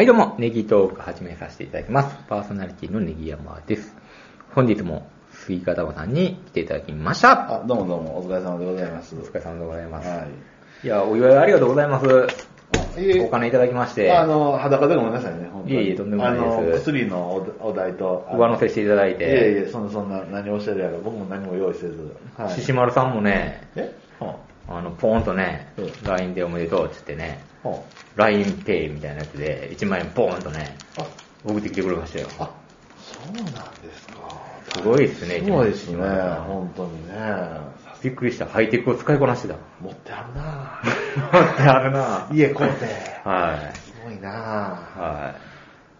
はいどうも、ネギトーク始めさせていただきます。パーソナリティのネギ山です。本日もスイカ玉さんに来ていただきました。あ、どうもどうも、お疲れ様でございます。お疲れ様でございます。はい。いや、お祝いありがとうございます。お金いただきまして、あの、裸でごめんなさいね、本当に。いえいえとんでもないですあの、薬のお代と、上乗せしていただいて、いえいえ、そんな、そんな、何をおっしゃるやら、僕も何も用意せず。はい。獅子丸さんもね、え？はあの、ポーンとねうん、LINE でおめでとうっつってね、LINEPay みたいなやつで1万円ポーンとね、あ、送ってきてくれましたよ。あ、そうなんですか。すごいですね、すごいですね、本当にね。びっくりした。ハイテクを使いこなしてた。持ってあるな ってあるな家買うて。はい。すごいなは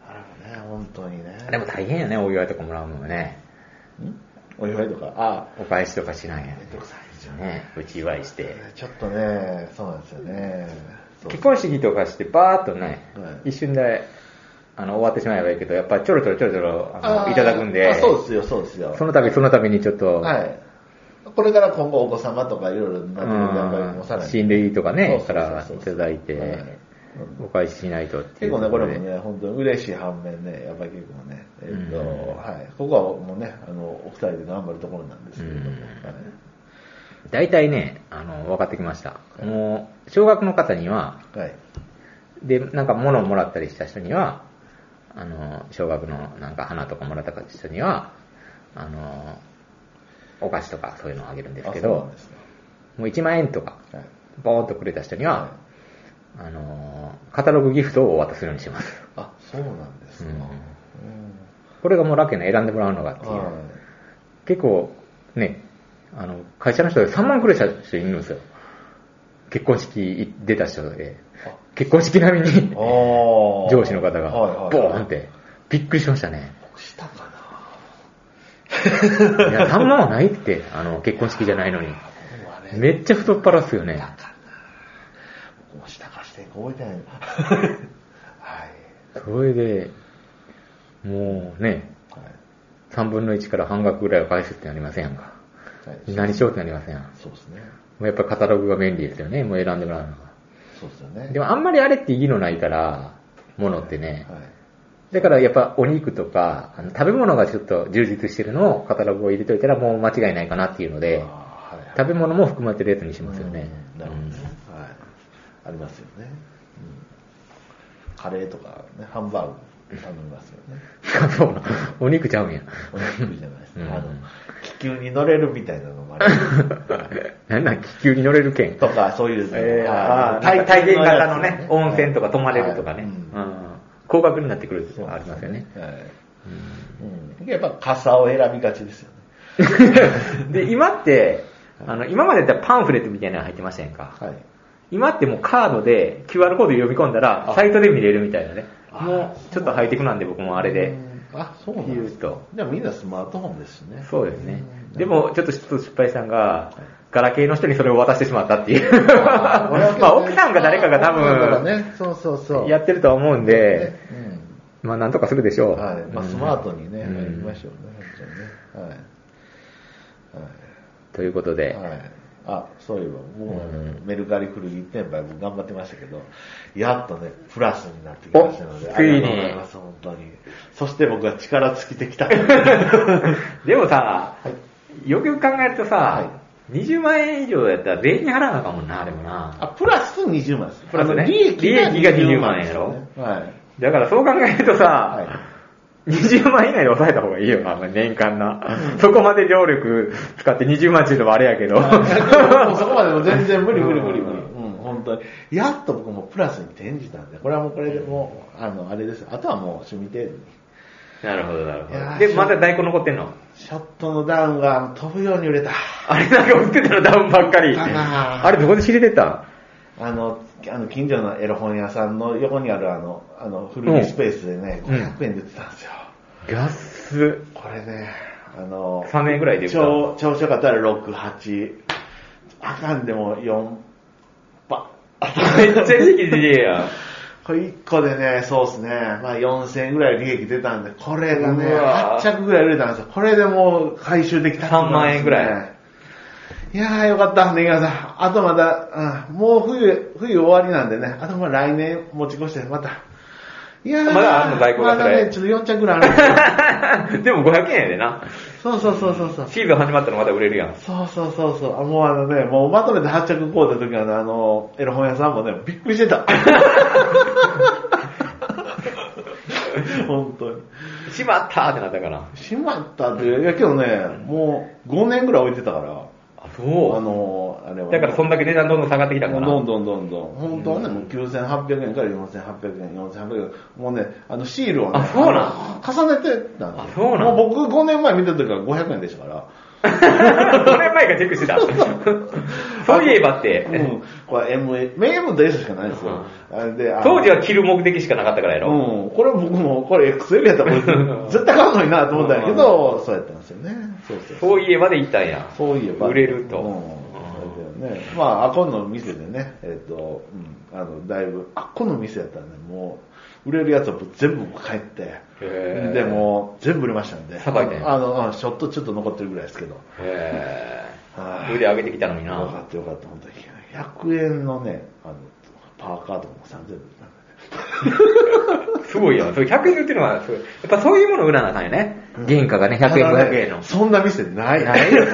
あれもね、本当にね。い。でも大変やね、お祝いとかもらうのもね。ん？お祝いとか。あ、お返しとかしないやめんどくさいですよね。ね。うち祝いして。ちょっとね、そうなんですよね。結婚式とかしてバーっとね、はい。一瞬であの終わってしまえばいいけど、やっぱりちょろちょろちょろちょろあのいただくんで、あそうですよ、そうですよ。その度その度にちょっと、はい。これから今後お子様とかいろいろなってくると、かね、からいただいて、はい。お返ししないとっていう。結構ね、これもね、本当に嬉しい反面ね、やっぱり結構ね、えっと、うん。はい。ここはもうね、あの、お二人で頑張るところなんですけれども、うん。はい大体ね、あの、分かってきました。もう、小学の方には、はい。で、なんか物をもらったりした人には、あの、小学のなんか花とかもらった人には、あの、お菓子とかそういうのをあげるんですけどねもう1万円とか、はい。ボーンとくれた人には、はあの、カタログギフトをお渡しするようにします。あ、そうなんですか。うんうんこれがもうラッキーな選んでもらうのがっていう。はい結構、ね、あの、会社の人で3万くれた人いるんですよ。結婚式出た人で。あ結婚式並みに上司の方が、はいはいボーンって、びっくりしましたね。したかいや、3万はないって、あの、結婚式じゃないのに。めっちゃ太っ腹っすよね。だかな僕も下かして覚えてないな はい。それで、もうね、はい。3分の1から半額ぐらいを返すってなりませんやんか。はい、何しようってなりません？そうですね。うやっぱカタログが便利ですよね。もう選んでもらうのが。そうですよね。でもあんまりあれっていいのないから、ものってね。はい。だからやっぱお肉とか、あの食べ物がちょっと充実してるのをカタログを入れといたらもう間違いないかなっていうので、あーはい食べ物も含まれてるやつにしますよね。うんなるほどね。はい。ありますよね。うん。カレーとかね、ハンバーグ頼みますよね。うんそうなお肉ちゃうんや。お肉じゃないですうんか。あの、気球に乗れるみたいなのもある。なんなん気球に乗れる券。とか、そういう。えー、はいあー体体験型のね、温泉とか泊まれるとかね。高額になってくるありますよね。はい。うん。やっぱ傘を選びがちですよね。で、今って、あの、今までだったらパンフレットみたいなの入ってましたやんか？はい。今ってもうカードで QR コード読み込んだら、あサイトで見れるみたいなね。あもう、ちょっとハイテクなんで僕もあれで。うん。あ、そうなんですか言うと。じゃあみんなスマートフォンですしね。そうですねう。んでも、ちょっと失敗したのが、ガラケーの人にそれを渡してしまったっていう。まあ、奥さんか誰かが多だから分、ね、そうそうそう。やってるとは思うんで、ねまあ、なんとかするでしょう。うん。はい。まあ、スマートにね、うんやりましょうね。はい。ということで、はい。はい。あ、そういえば、もう、うんメルカリ古着店売僕頑張ってましたけど、やっとね、プラスになってきましたので、ありがとうございます、本当に。そして僕は力尽きてきた。でもさ、よくよく考えるとさ、は20万円以上やったら税金払わなあかんもんな、あれもな。あ、プラス20万です。プラスね利益が利益が20 20万円やろねはい。だからそう考えるとさ、は20万以内で抑えた方がいいよな、年間な。そこまで労力使って20万っていうのもあれやけど。そこまでも全然無理無理無理無理。うん、本当に。やっと僕もプラスに転じたんで、これはもうこれでもう、あの、あれです。あとはもう趣味程度に。なるほど、なるほど。で、まだ在庫残ってんの？ショットのダウンが飛ぶように売れた。あれなんか売ってたらダウンばっかり。あれどこで仕入れてたあの、あの近所のエロ本屋さんの横にあるあの、あの、古着スペースでね、うん500円で売ってたんですよ。安っ。これね、あの、3円ぐらいで超、調子よかったら6、8、あかんでも4、パ。めっちゃ利益出てるやん。これ1個でね、そうですね、まあ4000円ぐらい利益出たんで、これがね、うわ。8着ぐらい売れたんですよ。これでもう回収できたってこと3万円ぐらい。いやーよかった、ネギワさん。あとまだ、うん。もう冬、冬終わりなんでね、あとまあ来年持ち越して、また、いやーまだあんの在庫がまだね、ちょっと4着ぐらいあるんで も500円やでな。そうそうそうそうそう。シーズン始まったらまた売れるやん。そうそうそうそう。あもうあのね、もうまとめて発着こうた時はね、あの、エロ本屋さんもね、びっくりしてた。本当に。しまったーってなったから。しまったって、いやけどね、もう5年ぐらい置いてたから、あ、そう。あの、あれは。だからそんだけ値段どんどん下がってきたんかな。どんどんどんどん。本当はね、もう9800円から4800円、4800円。もうね、あのシールをね、あそうなん重ねてたんですよあそうなんもう僕5年前見た時は500円でしたから。5年前からチェックしてた。そういえばって。うん。これ M、M と S しかないんですよ。で、当時は着る目的しかなかったからやろ。うん。これ僕も、これ XL やったら絶対買うのになと思ったんやけど、そうやったんですよね。そうそうそう。いえばで行ったんや。そういえば。売れるとうん。ね。まあ、あこの店でね、えっ、と、うん、あの、だいぶ、あこの店やったらね、もう、売れるやつを全部帰って、で、もう、全部売れましたんで。さばいてんあの、あちょっと、ちょっと残ってるぐらいですけど。へはいー腕上げてきたのによかな。ったよかった、本当に。100円のね、あの、パーカーとかも3000円すごいよ。それ100円で売ってるのは、そうやっぱそういうもの売らなあかんよね。原価がね、100円、500円の。そんな店ない。ないよね。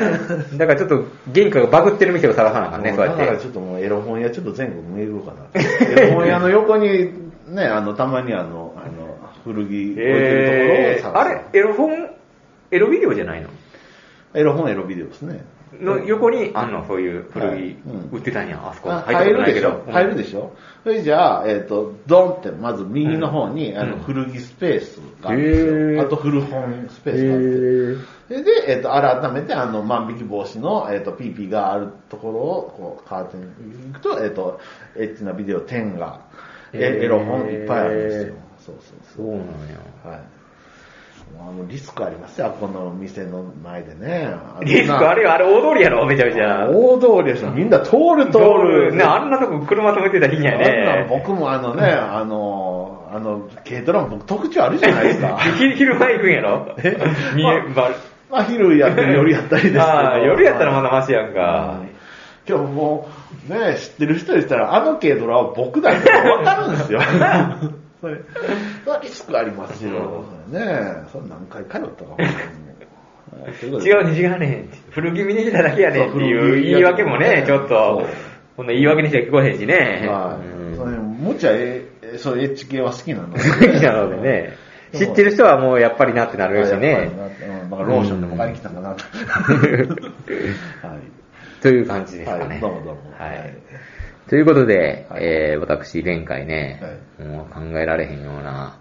だからちょっと原価がバグってる店を探さなあかんね、そうやって。だからちょっともうエロ本屋ちょっと全国巡ろうかな。エロ本屋の横に、ね、あの、たまにあの、あの、古着置いてるえー、ところを探す。あれ、エロ本、エロビデオじゃないの？エロ本エロビデオですね。の横にあんの、そういう古はい着うん売ってたんや、あそこ。あ入ることないけどでしょ？入るでしょ？それじゃあ、えっ、と、ドンって、まず右の方に、あの、うん古着スペースがあるんですよ。あと古本スペースがあって。で、えっ、と、改めて、あの、万引き防止の、えっ、と、ピーピーがあるところを、こう、カーテンに行くと、えっ、と、エッチなビデオ10が、エロ本いっぱいあるんですよ。そうそうそうなんや。そう。はい。あの、リスクありますよ、この店の前でね。リスクあるよ、あれ大通りやろ、めちゃめちゃ。大通りですよ。みんな通る通通る。る。ね、あんなとこ車止めてた日にやあんなね。僕もあのね、あの、あの、軽トラも僕特徴あるじゃないですか。昼昼間行くんやろ？え？見え、ばまあ、昼やったり夜やったりですけど。ああ、夜やったらまだマシやんか。今日もう、ね、知ってる人でしたら、あの軽トラは僕だってわかるんですよ。それ、それはリスクありますよ。ねそれ何回通ったかほ違うね、違うね。古着見に来ただけやねっていう言い訳もね、ちょっとこんな言い訳にしては聞こえへんしね。はい。そうんれむちゃえ、えそういうエッチ系は好きなの？で。好きなのでね。知ってる人はもうやっぱりなってなるしね。だからローションでも買いに来たかなと。はい。という感じですかね。はいどうもどうもはい。ということで、はいえー、私、前回ね、はもう考えられへんような。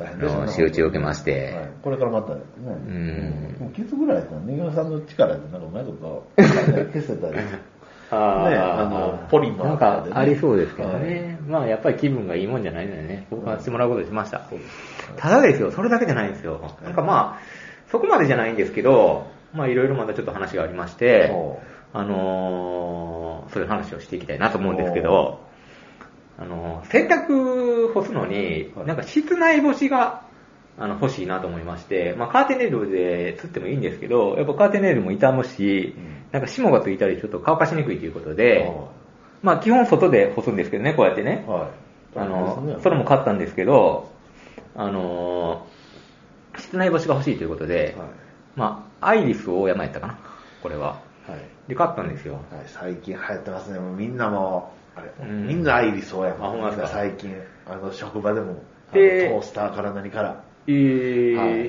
の仕打ちを受けましてはいこれからまたね。んもうキスぐらいだったら、ネギさんの力でなんかうまいこと 消せたり。あねあのポリマーなんとかでねかありそうですけどね。まあやっぱり気分がいいもんじゃないのでね、交換してもらうことにしました。ただですよ、それだけじゃないんですよ。なんかまあ、そこまでじゃないんですけど、まあいろいろまだちょっと話がありましてあのーそういう話をしていきたいなと思うんですけど、あのー洗濯干すのには、いなんか室内干しが、あの、欲しいなと思いまして、まあカーテンネイルで釣ってもいいんですけど、やっぱカーテンネイルも傷むし、うんなんか霜がついたりちょっと乾かしにくいということで、まあ基本外で干すんですけどね、こうやってね。はい。あのそれも買ったんですけど、あのー室内干しが欲しいということで、はい。まあ、アイリス大山やったかな、これは。はい。で、買ったんですよ。はい、最近流行ってますね。もうみんなもう、あれ、うんみんなアイリスオーヤマ。あほんまですか？最近、あの、職場でも、あでのトースターから何から、えー、はい。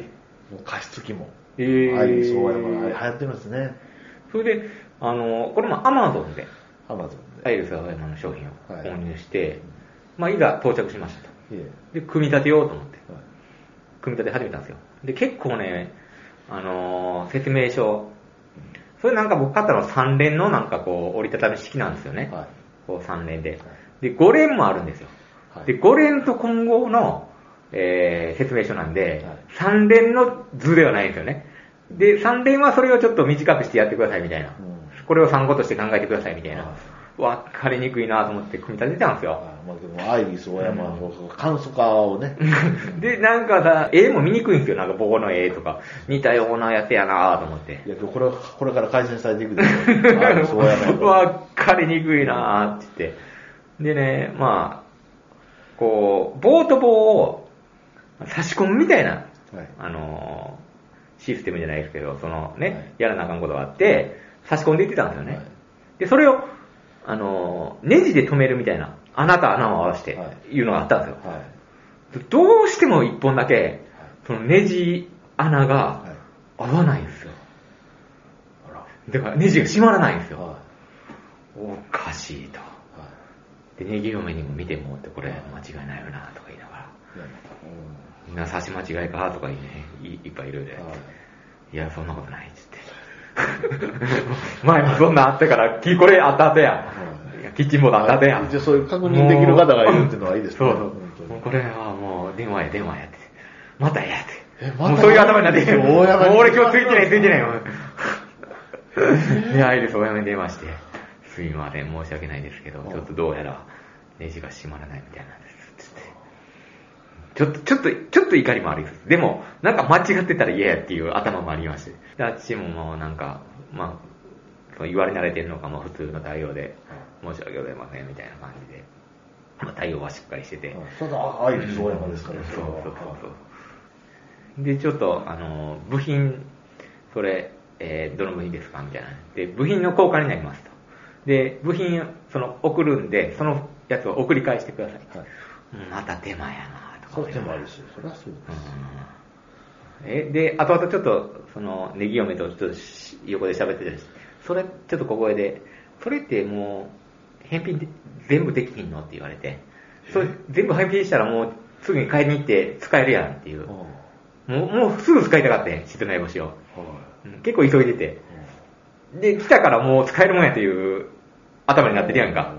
もう加湿器も、えーアイリスオーヤマ、あれ流行ってますね。それで、あのーこれもアマゾンで、アマゾンアイリス大山の商品をはい購入して、まあ、いざ到着しましたと。で。組み立てようと思って、はい組み立て始めたんですよ。で、結構ね、あのー説明書、それなんか僕買ったのは3連のなんかこう、折りたたみ式なんですよね。はい。こう3連で。で、5連もあるんですよ。はいで、5連と混合の、えー説明書なんで、はい3連の図ではないんですよね。で、3連はそれをちょっと短くしてやってくださいみたいな。うんこれを参考として考えてくださいみたいなは。わかりにくいなと思って組み立ててたんですよ。あまあ、でもアイリスオーヤマの簡素化をね。で、なんかさ、絵も見にくいんですよ。なんか棒の絵とか。似たようなやつやなと思って。いや、これ、これから改善されていくでしょ。アイリスオーヤマと。わかりにくいなって言って。でね、まあ、こう、棒と棒を差し込むみたいな、はいあのーシステムじゃないですけど、そのね、はいやらなあかんことがあって、差し込んでいってたんですよね。はいで、それを、あのーネジで止めるみたいな、穴と穴を合わせては、いうのがあったんですよ。はい。どうしても一本だけ、そのネジ穴がはい。合わないんですよ。だからネジが閉まらないんですよ。はおかしいと。い。はで、ネギ嫁にも見てもって、これ間違いないよなとか言いながら、みんな差し間違いかとか言いね、いいっぱいいろいろやってうんはい。いや、そんなことないっつって。前もそんなんあったから、きこれあった後や。いやキッチンボードあった後や。一応そういう確認できる方がいるっていうのはいいですねそうそうこれはもう電話や電話やって。またやって。えまたもうそういう頭になってる。もう大山に俺今日ついてないついてないよ。いや、いいです、お嫁に電話して。すいません、申し訳ないですけど、ちょっとどうやらネジが閉まらないみたいなんです。ちょっと、ちょっと、ちょっと怒りもありです。でも、なんか間違ってたら嫌やっていう頭もありまして。で、あっちももうなんか、まあ、そう言われ慣れてるのかも普通の対応で、申し訳ございませんみたいな感じで、まあ、対応はしっかりしてて。ただ、アイリス大山ですから、そうそうそうそう。で、ちょっと、あの、部品、それ、えーどの部品ですかみたいな。で、部品の交換になりますと。で、部品、その、送るんで、そのやつを送り返してください。はいうんまた手間やなそう思いながら。手もあるし、それはそうです。うんえ、で、後々ちょっと、その、ネギ嫁とちょっとし横で喋ってたりして、それ、ちょっと小声で、それってもう、返品で全部できひんのって言われて、それ全部返品したらもう、すぐに買いに行って使えるやんっていう。もう、もうすぐ使いたかったん室内干しを。結構急いでて。で、来たからもう使えるもんやっていう頭になってるやんか。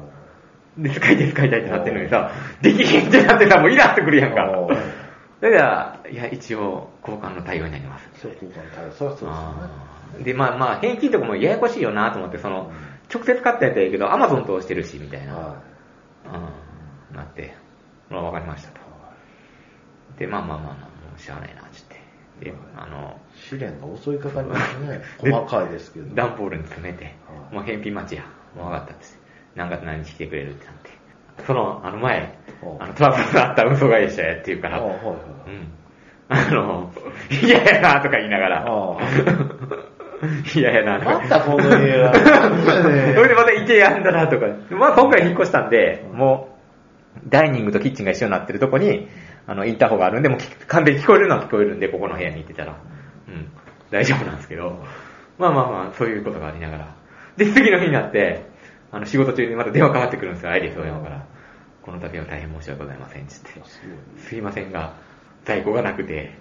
で、使いたい使いたいってなってるのにさ、できへんってなってさ、もうイラってくるやんか。だから、いや、一応、交換の対応になります。そう交換対応、それはそうですよね。あーで、まあまあ、返金とかもややこしいよなと思って、その、直接買ったやつやけど、アマゾン通してるし、みたいな。はうん、なって、まあわかりましたと。で、まあまあまあまあ、もうしゃあないな、つって。で、あの、い。試練が襲いかかりますね。で細かいですけど。段ボールに詰めて、はいもう返品待ちや。もう分かったっつって。何月何日来てくれるってなって。その、あの前、おあの、トラブルがあった嘘会社やっていうから、うん。あの、嫌やなとか言いながらあ、嫌やなとか。またこの家それでまた池やんだなとか。まあ今回引っ越したんで、もう、ダイニングとキッチンが一緒になってるとこに、あの、インターホンがあるんで、もう聞完全に聞こえるのは聞こえるんで、ここの部屋に行ってたら。うん。大丈夫なんですけど。まあまあまあ、そういうことがありながら。で、次の日になって、あの、仕事中にまた電話かかってくるんですよ、アイリスオーヤマから。この度は大変申し訳ございません、つって。すごいませんが、在庫がなくて、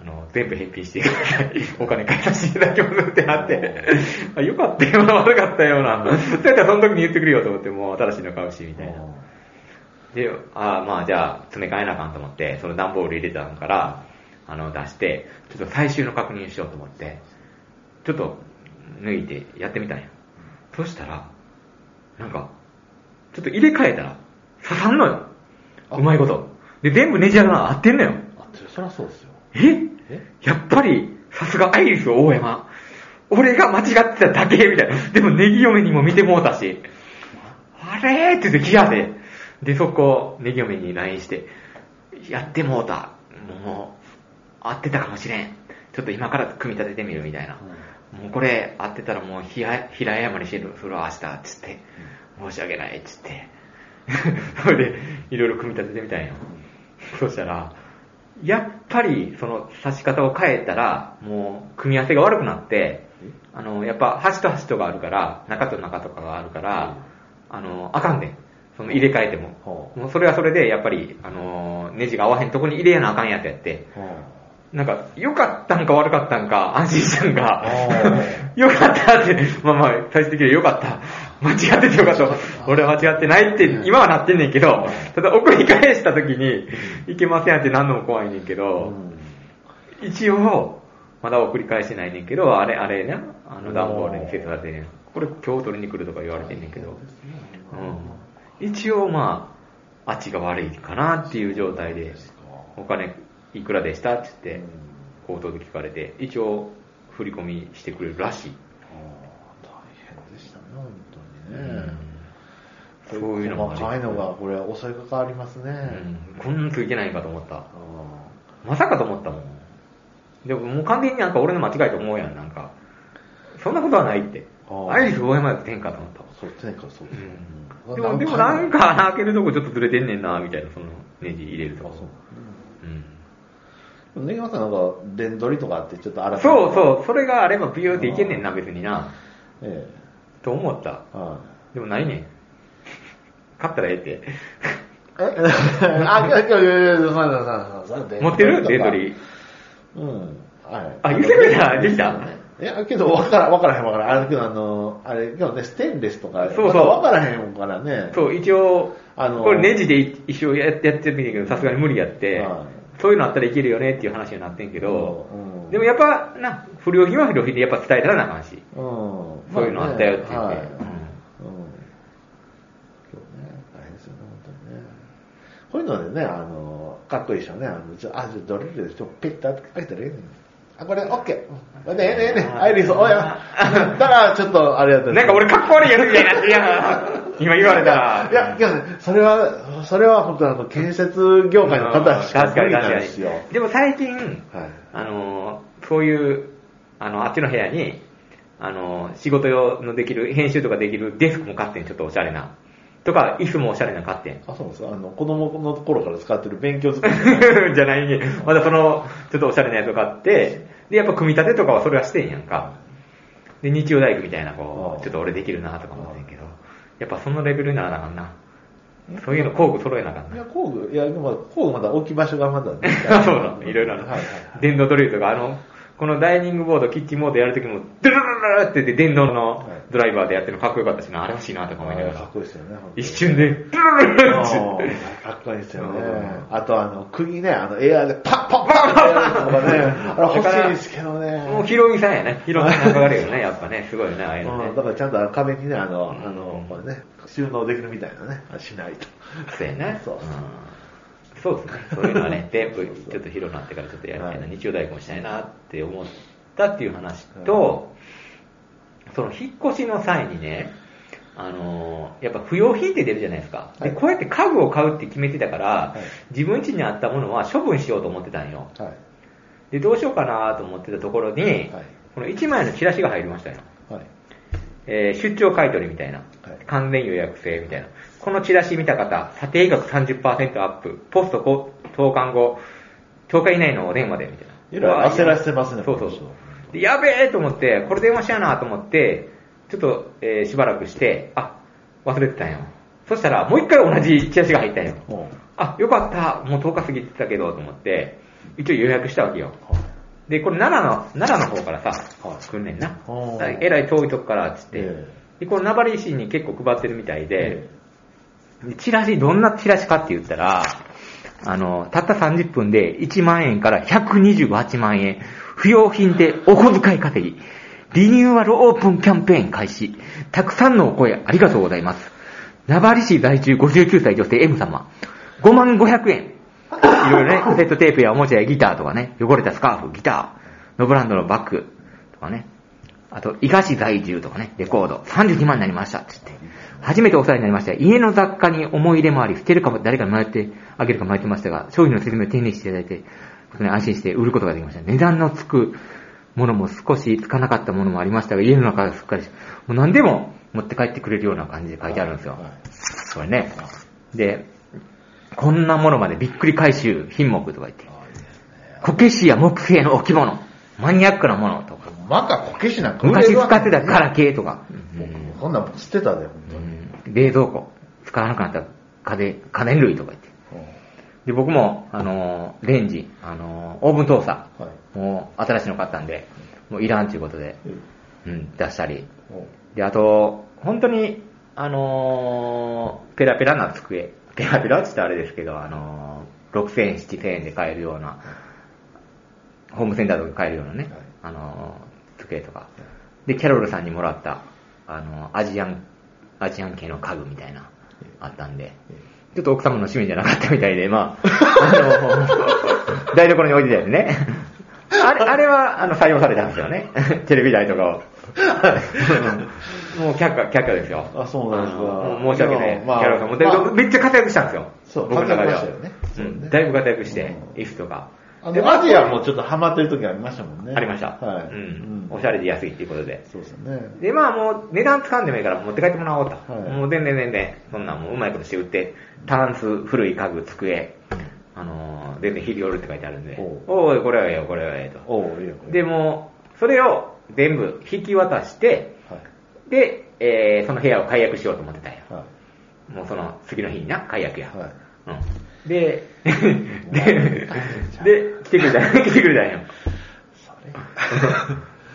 あの、全部返品してください。お金返させていただきますってなって、あよかったよな、悪かったよな。だったらその時に言ってくれよと思って、もう新しいの買うし、みたいな。で、ああ、まあじゃあ、詰め替えなあかんと思って、その段ボール入れたのから、あの、出して、ちょっと最終の確認しようと思って、ちょっと抜いてやってみたんや。そしたら、なんか、ちょっと入れ替えたら、刺さんのよ。あうまいこと。で、全部ネジ穴合ってんのよ。あ、そりゃそうですよ。え？え？やっぱり、さすがアイリス大山。俺が間違ってただけ？みたいな。でもネギ嫁にも見てもうたし。あれ？ーって言って気がで。で、そこ、ネギ嫁に LINE して、やってもうた。もう、合ってたかもしれん。ちょっと今から組み立ててみるみたいな。もうこれ合ってたらもう平平謝りしてる、それは明日、つって。申し訳ない、つって。それで、いろいろ組み立ててみたんよ。そしたら、やっぱり、その、刺し方を変えたら、もう、組み合わせが悪くなって、あの、やっぱ、端と端とがあるから、中と中とかがあるから、あの、あかんで、ん。その、入れ替えても。はもう、それはそれで、やっぱり、あの、ネジが合わへんとこに入れやなあかんやつやって、なんか、良かったんか悪かったんか、安心したんかあ、良かったって、まあまあ、最終的には良かった。間違ってて良かった。俺は間違ってないって、今はなってんねんけど、ただ送り返した時に、いけませんって何のも怖いねんけあ。ど、一応、まだ送り返してないねんけど、あれ、あれね、あの段ボールに設されてね、これ今日取りに来るとか言われてんねんけど、うん。一応まあ、あっちが悪いかなっていう状態で、お金いくらでした？って言って、口頭で聞かれて、一応振り込みしてくれるらしい。大変でしたね、本当にね。そういうのも細かいのが、これ、襲いかかりますね。うん、こんなついてないんかと思った。あまさかと思ったもん。でももう完全になんか俺の間違いと思うやん、なんか。そんなことはないって。アイリス大山って天下と思ったわ。そう、天かそう。うん。でも、でもなんか開けるとこちょっとずれてんねんな、みたいな、そのネジ入れるとこ。ネギマさんなんか、電取りとかあって、ちょっと荒そうそう、それがあればビューっていけんねんな、別にな。えと思った。え。はでもないねん。買ったらええって。い。え？あ、いやいやいやいや、そうそうそうそう持ってる？デートリー。うん。はい。あ言ってくれた？できた？いや、けど、わからん、わからへん、わからん。あれ、けど、あの、あれ、けどね、ステンレスとか、そうそうわからへんからね。そう、一応、あのこれネジで一生やってやってるけど、さすがに無理やって、はそういうのあったらいけるよねっていう話になってんけど、うんでもやっぱ、な、不良品は不良品でやっぱ伝えたらなあかんし、うん。そういうのあったよって言って。はい。うん。うん今日ね、大変ですよね、本当にね。こういうのでね、あの、かっこいいでしょね。あの、あ、ちょ、ドリルでちょ、ペッと開いたらええねん。あ、これ、オッケー。ねえねえねえ、アイリス、おや。だから、ちょっと、あれやったなんか俺かっこ悪いやつみたいになって。今言われたら。いや、いや、それは、それは本当あの、建設業界の方しか無理に確かになんですよ。。でも最近、はい。あのー、そういう、あの、あっちの部屋に、あのー、仕事用のできる、編集とかできるデスクも買ってん、ちょっとおしゃれな。とか、椅子もおしゃれな買ってん。あ、そうですあの、子供の頃から使ってる勉強机の じゃないに、まだその、ちょっとおしゃれなやつを買って、で、やっぱ組み立てとかはそれはしてんやんか。で、日曜大工みたいな、こう、ちょっと俺できるなとか思ってんけど、やっぱそのレベルにならなあかんな。そういうの工具揃えなあかんいや、な。工具、いや、でも工具まだ置き場所がまだね。そうなの、いろいろあるはいはい。電動ドリルとか、あの、このダイニングボード、キッチンボードやるときも、ドゥルルルルルって言って電動のドライバーでやってるのかっこよかったしな、あれ欲しいなとか思いながらかっ。こいいですよね。一瞬で、ドゥルルルってうんかっこいいですよねう。あとあの、釘ね、あの、エアーでパッパッパッってやるとかね、あれ欲しいですけどね。もうヒロミさんやね。ヒロミさんがかかるよね、やっぱね。すごいよね、ああいうのねうん、だ。からちゃんと壁にね、あの、あの、これね、収納できるみたいなね、あしないと。そうやね。そううんそうですね。そういうのはね、全部ちょっと広くなってからちょっとやりたいな、はい日曜大工もしたいなって思ったっていう話と、その引っ越しの際にね、あのーやっぱ不要品って出るじゃないですか。で、はいこうやって家具を買うって決めてたから、い自分家にあったものは処分しようと思ってたんよ。はい。で、どうしようかなと思ってたところに、はいこの1枚のチラシが入りましたよ。はい。えー出張買取みたいな、はい完全予約制みたいな。このチラシ見た方、査定額30%アップ、ポスト投函後、10日以内のお電話で、みたいな。えらい焦らせてますねそうそうこの人でやべえと思って、これ電話しやなと思って、ちょっと、えーしばらくして、あ、忘れてたんよ。そしたら、もう一回同じチラシが入ったんよ。もあ、よかった、もう10日過ぎてたけど、と思って、一応予約したわけよ。で、これ奈良の、奈良の方からさ、はい来んねんな。えらい遠いとこから、つって。えで、この名張市に結構配ってるみたいで、でチラシ、どんなチラシかって言ったら、あの、たった30分で1万円から128万円、不要品でお小遣い稼ぎ、リニューアルオープンキャンペーン開始、たくさんのお声ありがとうございます。名張市在住59歳女性 M 様、5万500円。いろいろね、カセットテープやおもちゃやギターとかね、汚れたスカーフ、ギター、ノブランドのバッグとかね、あと、伊賀市在住とかね、レコード、32万になりました、つって。初めてお世話になりました。家の雑貨に思い入れもあり、捨てるかも、誰かに迷ってあげるか迷ってましたが、商品の説明を丁寧にしていただいて、ことに安心して売ることができました。値段のつくものも少しつかなかったものもありましたが、家の中がすっかりし、もう何でも持って帰ってくれるような感じで書いてあるんですよ。はいこれね。で、こんなものまでびっくり回収品目とか言って、こけしや木製の置物、マニアックなものとか、まかこけしなんか昔使ってたガラケーとか、僕こんなん捨てたで、本当に。うん冷蔵庫、使わなくなった家電家電類とか言って。で、僕も、あのーレンジ、あのーオーブントースタはい。ー、もう新しいの買ったんで、もういらんということで、うん、出したり。で、あと、本当に、あのーペラペラな机。ペラペラって言ったらあれですけど、あのー6000円、7000円で買えるような、ホームセンターとかで買えるようなね、はい。あのー机とか。で、キャロルさんにもらった、あのーアジアン、アジアン系の家具みたいな、あったんで、ちょっと奥様の趣味じゃなかったみたいで、まあ、あの、台所に置いてたやつね。あれ、あれは、あの、採用されたんですよね。テレビ台とかを。もう却下、却下ですよ。あそうなんですか申し訳ない。まあキャロルさんも、めっちゃ活躍したんですよ。そう僕の中ではだいぶ活躍して、うんイフとか。あの、アジアもちょっとハマってる時ありましたもんね。ありました。はい。うん。おしゃれで安いっていうことで。そうですよね。で、まあもう値段つかんでもいいから持って帰ってもらおうと。はいもう全然全然、そんなんもううまいことして売って、タンス、古い家具、机、あのー、全然日々おるって書いてあるんで、おおい、これはええよ、これはええと。おういいよ。で、もう、それを全部引き渡して、はい。で、えー、その部屋を解約しようと思ってたんよ。はい。もうその次の日にな、解約や。はい。うん。で、で、で、来てくれた 来てくれたんよ。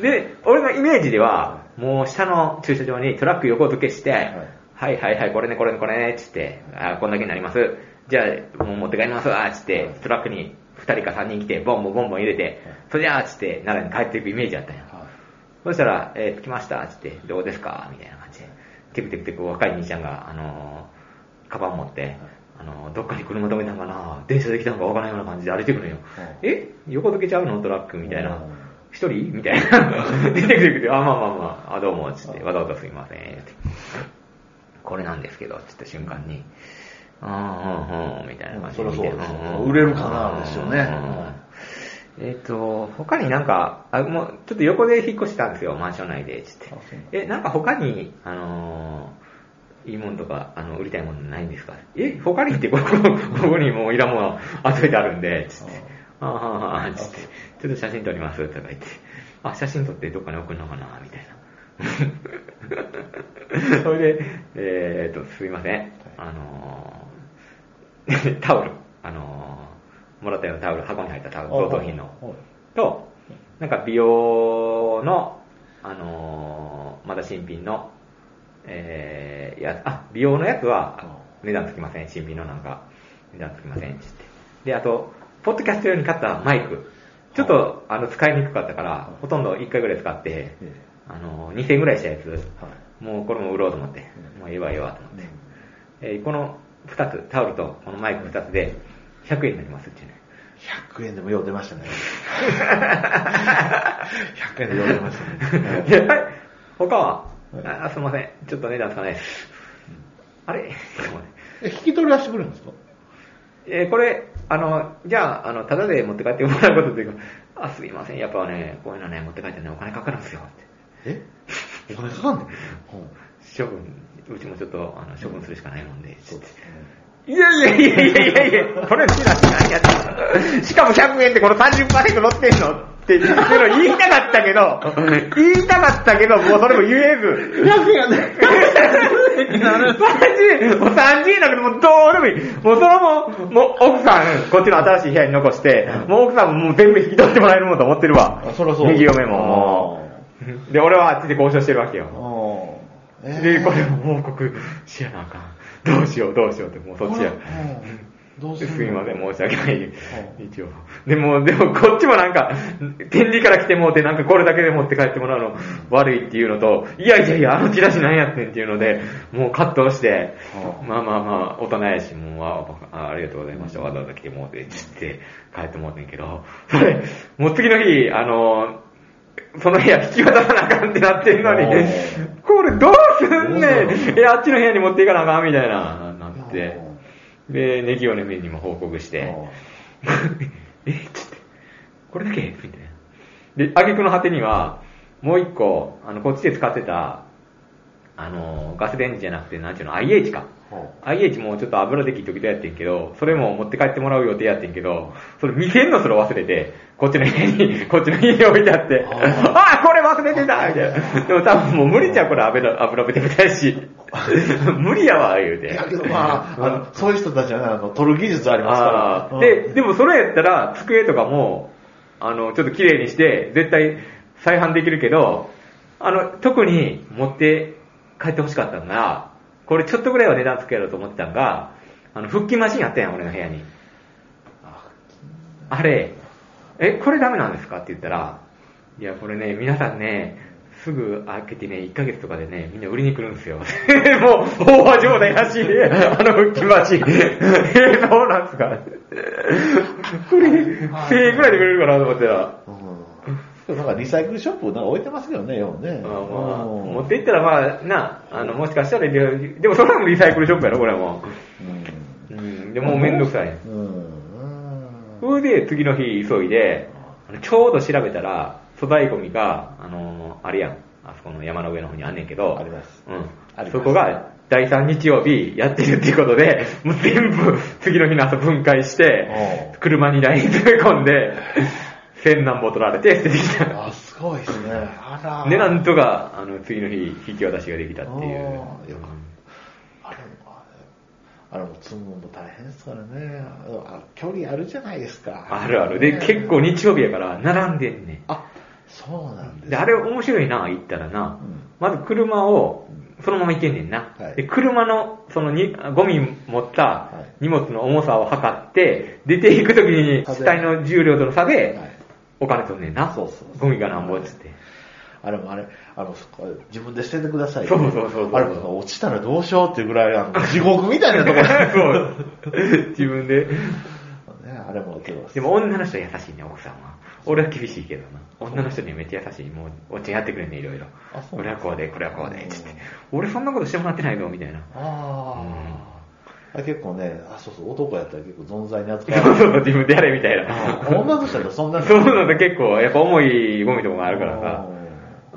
で、俺のイメージでは、もう下の駐車場にトラック横付けして、いはい、はいはいこれね、これね、これね、つって、あこんだけになります。じゃあ、もう持って帰りますわ、つって、トラックに2人か3人来て、ボンボンボンボン入れて、それじゃあ、つって、奈良に帰っていくイメージだったんよ。はい。そしたら、えー、着きました、つって、どうですかみたいな感じで。テクテクテク若い兄ちゃんが、あのー、カバン持って、あのー、どっかに車止めたんかな電車で来たんかわからないような感じで歩いてくるのよ。え？横付けちゃうの？トラックみたいな。うん。一人？みたいな。出てくるけど、あ、まあまあまあ、あ、どうも、つって、わざわざすいません、って。これなんですけど、つった瞬間に、ああ、うん、うん、みたいな感じで。そりゃそうですよんん売れるかなですよね。うん。えっ、と、他になんか、あ、もう、ちょっと横で引っ越したんですよ、マンション内で、つって。え、なんか他に、あのーいいもんとか、あの、売りたいものないんですか？え、他にってここ、ここにもういらんもの集めてあるんで、つって。ああ、ああ、つって。ちょっと写真撮ります、とか言って。あ、写真撮ってどっかに送るのかな、みたいな。それで、えーっと、すいません。あのー タオル、あのーもらったようなタオル、箱に入ったタオル、贈答品の。はい。と、なんか美容の、あのーまだ新品の、えー、やあ、美容のやつは値段つきません。新品のなんか、値段つきません。つって。で、あと、ポッドキャスト用に買ったマイク。ちょっと、あの、使いにくかったから、ほとんど1回ぐらい使って、えあの、2000円ぐらいしたやつ、はい。もうこれも売ろうと思って、もうええわええわと思って。えーこの2つ、タオルとこのマイク2つで100円になりますってね。100円でもよう出ましたね。100円でよう出ましたね。ではい他は、はいあすいません、ちょっと値段つかないです。あれ？え、引き取りはしてくれるんですか？えーこれ、あの、じゃあ、あの、ただで持って帰ってもらうことというか、あ、すいません、やっぱね、こういうのね、持って帰ってね、お金かかるんですよ、って。え？お金かかんの？処分、うちもちょっと、あの、処分するしかないもんで、そうですね。いやいやいやいやいやいや、これしかも100円ってこの30%乗ってんのって言いたかったけど、言いたかったけど、もうそれも言えず。100円ね。30円、もう30円だけど、もうどうでもいい。もうそのもう、もう奥さん、こっちの新しい部屋に残して、もう奥さんももう全部引き取ってもらえるもんと思ってるわ。あそらそう右嫁も。で、俺はあっちで交渉してるわけよ。で、これも報告しやなあかん。どうしよう、どうしようって、もうそっちや。うんどうするすいません、申し訳ない。一応。でも、でも、こっちもなんか、展示から来てもうて、なんかこれだけで持って帰ってもらうの悪いっていうのと、いやいやいや、あのチラシなんやってんっていうので、もう葛藤して、まあまあまあ、大人やし、もう、ああありがとうございました。わざわざ来てもうて、つって帰ってもうてんけど、それ、もう次の日、あの、その部屋引き渡さなあかんってなってんのにこれどうすんねんえ、あっちの部屋に持っていかなあかんみたいな、なって。で、ネギオネメにも報告して、えつって、これだけ？みたいな。で、挙句の果てには、もう一個、あの、こっちで使ってた、あの、ガスレンジじゃなくて、なんちゅうの、IH か。IH もちょっと油で切っときたやってんけど、それも持って帰ってもらう予定やってんけど、それ見せんのそれ忘れて、こっちの家に、こっちの家に置いてあって、ああこれ忘れてたみたいな。でも多分もう無理ちゃう、これ油、油べてみたいし。無理やわ、言うて。いやけどまあ、あの、そういう人たちはね、あの、取る技術ありますあから。ーで、でもそれやったら、机とかも、あの、ちょっと綺麗にして、絶対再販できるけど、あの、特に持って帰ってほしかったのが、これちょっとぐらいは値段つけやろうと思ってたのが、あの、腹筋マシンあったやん、俺の部屋に。あれ、え、これダメなんですか？って言ったら、いや、これね、皆さんね、すぐ開けてね、1ヶ月とかでね、みんな売りに来るんですよ。もう、飽和状態らしい、あの腹筋マシン。え、そうなんですか？これ、1000円ぐらいで売れるかなと思った。ら、うん。なんかリサイクルショップなんか置いてますけどね、ようね。まあまあ、うん持っていったらまあ、な、あの、もしかしたら、ででもそれもリサイクルショップやろ、これも。うんうん、でもうめんどくさい。うん。うんそれで次の日急いで、ちょうど調べたら、粗大ゴミが、あのーあれやん、あそこの山の上の方にあんねんけど、ありますうん。そこが第3日曜日やってるっていうことで、もう全部次の日の朝分解してお、車にライン詰め込んで、千何本取られて捨ててきた。あ、すごいですね。あら。で、なんとか、あの、次の日、引き渡しができたっていう。あれも、あれも積むのも大変ですからね。あ距離あるじゃないですか。あるある。で、ね結構日曜日やから、並んでんねん。あ、そうなんですで、あれ面白いな、行ったらな。うんまず車を、そのまま行けんねんな。はいで、車の、そのに、ゴミ持ったはい荷物の重さを測って、出ていくときに、死体の重量との差ではい、お金取んねんな。そうそうゴミがなんぼっつって。あれもあれ、あの、そこ自分で捨ててください。そうそうそうそうあれも落ちたらどうしようっていうぐらい、あの地獄みたいなところ。そう。自分で。ね、あれもけど、でも女の人は優しいね、奥さんは。俺は厳しいけどな。女の人にはめっちゃ優しい。もう、おっちゃんやってくれんね、いろいろあ。そう俺はこうで、これはこうで、つってうん。俺そんなことしてもらってないぞ、みたいな。ああ、結構ね、あ、そうそう、男やったら結構存在に扱そうわそう、自分でやれみたいな。女の人だとそんなそういうのって結構、やっぱ重いゴミとかがあるからさ、うん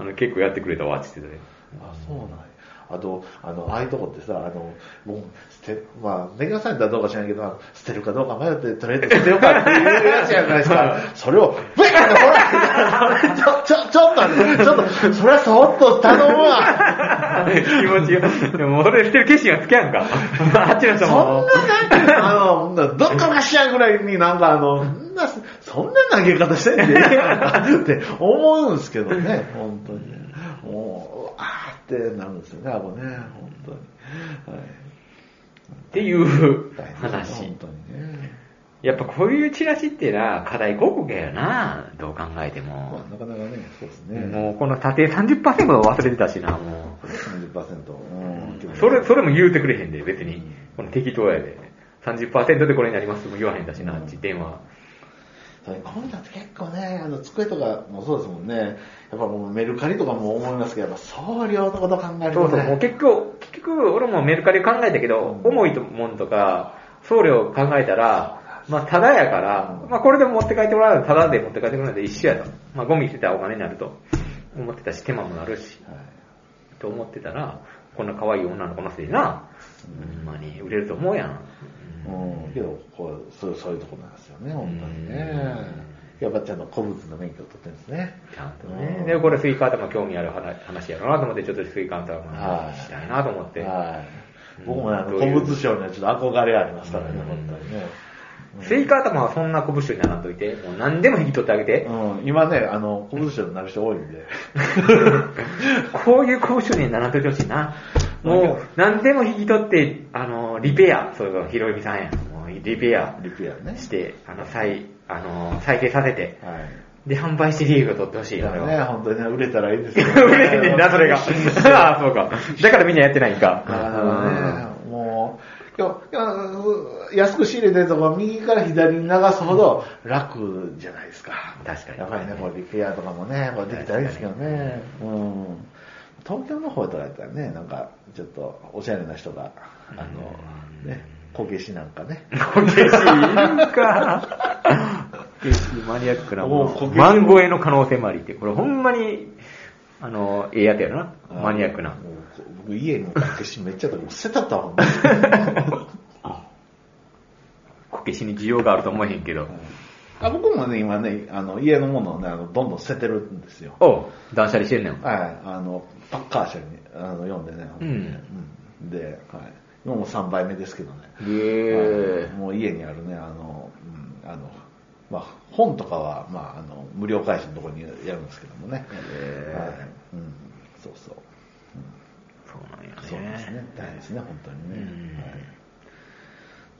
あの結構やってくれたわ、つってたね。あ、そうなんや。あと、あの、ああいうとこってさ、あの、もう、捨て、まあ、ネガされたらどうか知らんけど、捨てるかどうか迷って、とりあえず捨てようかっていうやつじゃないですか。それを、ブイッほらちょ、ちょ、ちょっとちょっと、それはそっと頼むわ。気持ちが。でももうそれ捨てる決心がつけやんか。あっちの人そんも。ななんか、あの、どっかかしらんぐらいになんかあの、そんな、そんな投げ方してんで って思うんですけどね、本当に。もう、あーってなるんですよね、あこね、本当に。はい。っていう話本。当にね。やっぱこういうチラシってな、課題広告やよな、どう考えてまも。あ、なかなかね、そうですね。もうこの縦30%忘れてたしな、も30%。うんう。それ、それも言うてくれへんで、別に。この適当やで。30%でこれになりますも言わへんだしな、あっち電話。こういうのって結構ね、あの、机とかもそうですもんね。やっぱもうメルカリとかも思いますけど、やっぱ送料のこと考えるとね。そうそう、もう結局、結局、俺もメルカリ考えたけど、うん重いもんとか、送料考えたら、まあ、ただやから、まあ、これでも持って帰ってもらうただで持って帰ってもらうので一緒やと。まあ、ゴミ捨てたらお金になると思ってたし、手間もなるし、はいと思ってたら、こんな可愛い女の子のせいでな、ほんまに売れると思うやん。うん、けど、こう、そうそういうとこなんですよね、本当にね。やっぱちゃんと古物の免許を取ってるんですね。ちゃんとね。うんで、これスイカ頭興味ある話話やろうなと思って、ちょっとスイカ頭はいしたいなと思って。はい。僕もね、あの古物商にはちょっと憧れありますからね、うん本当にね。スイカ頭はそんな小物にならんといて、もう何でも引き取ってあげて。うん、今ね、あの、古物商になる人多いんで。こういう交渉にならんといてほしいな。もう、何でも引き取って、あの、リペア、それがひろゆみさんや。もうリペアリペアね。して、あの、再、あの、再生させて、はい。で、販売して利益を取ってほしいだからね、は。本当にね、売れたらいいですよ 売れんねんな、それが。ああ、そうか。だからみんなやってないんか。だからね、もう、いやいや安く仕入れてるとこ右から左に流すほど楽じゃないですか。確かにやっぱりね、これリペアとかもね、これできたらいいですけどね。うん。東京の方とかやったらね、なんか、ちょっと、おしゃれな人が、あの、ね、こけしなんかね。こけしいるか。こけしマニアックなもの。もうこけし万超えの可能性もありって、これほんまに、あの、ええやつやろな。マニアックなも。う僕家にこけしめっちゃあった捨てたったわ。こけしに需要があると思えへんけど。あ僕もね、今ね、あの、家のものをね、あのどんどん捨ててるんですよ。おう、断捨離してんねん。はい、あの、パッカー社にあの読んでね。うんうんで、はい。今もう3倍目ですけどね。もう家にあるね、あの、うん、あの、まあ、本とかは、まあ、あの、無料開始のところにやるんですけどもね。はい。うん、そうそう。そうなんやね。そうですね。大変ですね、本当にね。うんはい。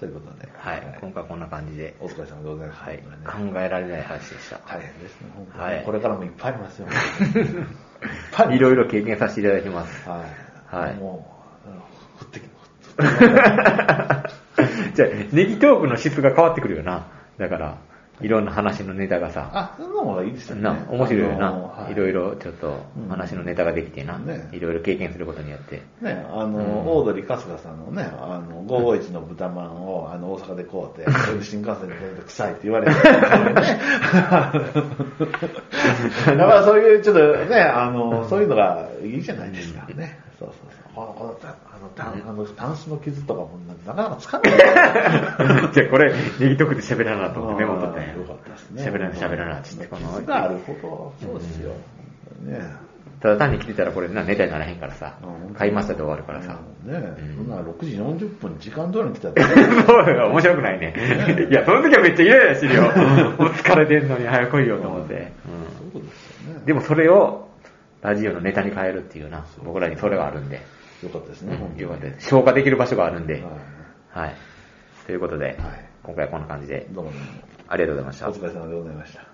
ということで。はい、今回こんな感じで。お疲れ様でございました。はい、考えられない話でした。大変ですね、本当に。はいこれからもいっぱいありますよ。いっぱいろいろ経験させていただきます。はい。はいもう、降ってき、降ってき じゃあ、ネギトークの質が変わってくるよな。だから、いろんな話のネタがさ、あ、その方がいいですよね。な、面白いよな。はいろいろちょっとうん話のネタができてな、ねいろいろ経験することによって。ね、あの、うんオードリー春日さんのね、あの、551の豚まんを、あの、大阪で買うて、それで新幹線で乗ると臭いって言われて。だからそういう、ちょっとね、あの、そういうのがいいじゃないですかね。そうそうそう。この、この、たあの、たあの、タンスの傷とかもなかなかつかない。じゃあこれ、ネギトークで喋らなと思ってメモ取ったんや。よかったですね。喋らな、喋らなって言って、この傷があるほど、そうですよ。ねただ単に来てたらこれな、ネタにならへんからさうん、買いましたで終わるからさ。ねうんそんな6時40分時間通りに来たら、そうよ、面白くないね。いや、その時はめっちゃイライラしてるよ。もう疲れてんのに早く来いよと思って。ですよね。うんでもそれを、ラジオのネタに変えるっていうな、僕らにそれがあるんで。よかったですね、本当によかったです。消化できる場所があるんで。ははい。ということで、はい今回はこんな感じでい。、どうもどうも。ありがとうございましたお。疲れ様でございました。